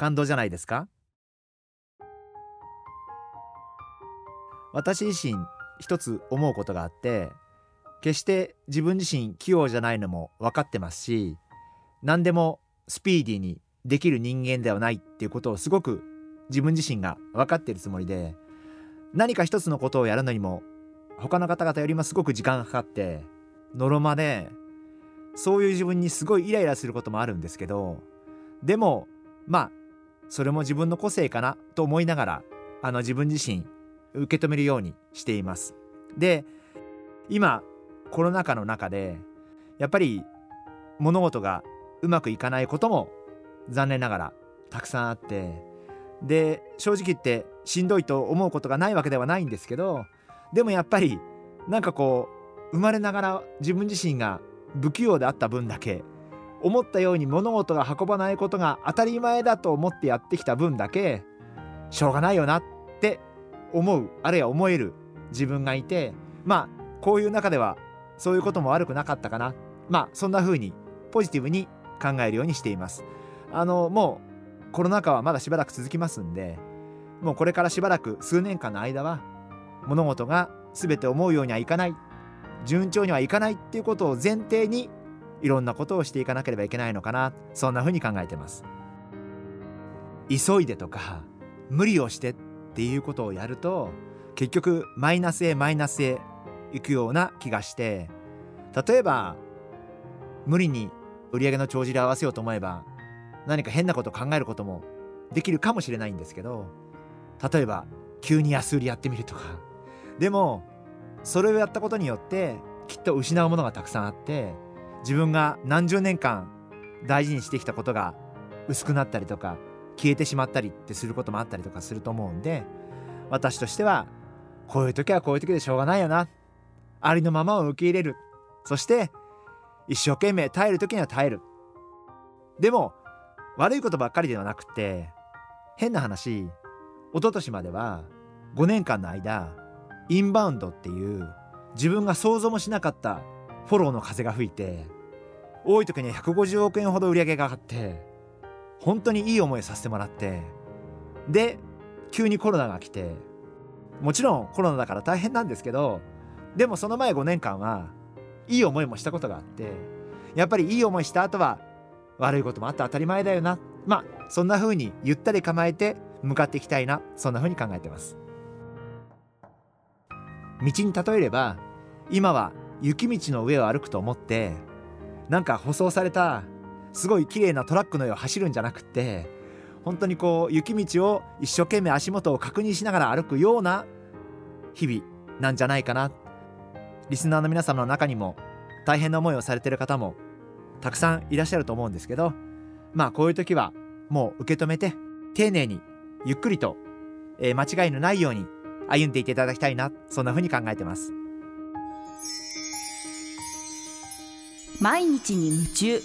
感動じゃないですか？私自身一つ思うことがあって決して自分自身器用じゃないのも分かってますし何でもスピーディーにできる人間ではないっていうことをすごく自分自身が分かってるつもりで何か一つのことをやるのにも他の方々よりもすごく時間がかかってのろまでそういう自分にすごいイライラすることもあるんですけどでもまあそれも自分の個性かなと思いながらあの自分自身受け止めるようにしています。で今コロナ禍の中でやっぱり物事がうまくいかないことも残念ながらたくさんあってで正直言ってしんどいと思うことがないわけではないんですけどでもやっぱりなんかこう生まれながら自分自身が不器用であった分だけ思ったように物事が運ばないことが当たり前だと思ってやってきた分だけしょうがないよなって思うあるいは思える自分がいてまあこういう中ではそういうことも悪くなかったかな。まあそんな風にポジティブに考えるようにしています。あのもうコロナ禍はまだしばらく続きますんでもうこれからしばらく数年間の間は物事が全て思うようにはいかない順調にはいかないっていうことを前提にいろんなことをしていかなければいけないのかな。そんな風に考えてます。急いでとか無理をしてっていうことをやると結局マイナスへマイナスへ行くような気がして例えば無理に売上の帳尻を合わせようと思えば何か変なことを考えることもできるかもしれないんですけど例えば急に安売りやってみるとか。でもそれをやったことによってきっと失うものがたくさんあって自分が何十年間大事にしてきたことが薄くなったりとか消えてしまったりってすることもあったりとかすると思うんで私としてはこういう時はこういう時でしょうがないよな。ありのままを受け入れる。そして一生懸命耐える時には耐える。でも悪いことばっかりではなくて変な話一昨年までは5年間の間インバウンドっていう自分が想像もしなかったフォローの風が吹いて多い時には150億円ほど売り上げが上がって本当にいい思いさせてもらってで急にコロナが来てもちろんコロナだから大変なんですけどでもその前5年間はいい思いもしたことがあってやっぱりいい思いした後は悪いこともあって当たり前だよな。まあそんな風にゆったり構えて向かっていきたいな。そんな風に考えてます。道に例えれば今は雪道の上を歩くと思ってなんか舗装されたすごい綺麗なトラックの上を走るんじゃなくって本当にこう雪道を一生懸命足元を確認しながら歩くような日々なんじゃないかな。リスナーの皆様の中にも大変な思いをされてる方もたくさんいらっしゃると思うんですけどまあこういう時はもう受け止めて丁寧にゆっくりと、えー、間違いのないように歩んでいっていただきたいなそんな風に考えてます。毎日に夢中。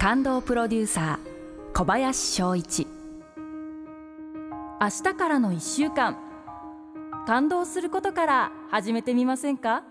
感動プロデューサー小林翔一。明日からの1週間。感動することから始めてみませんか？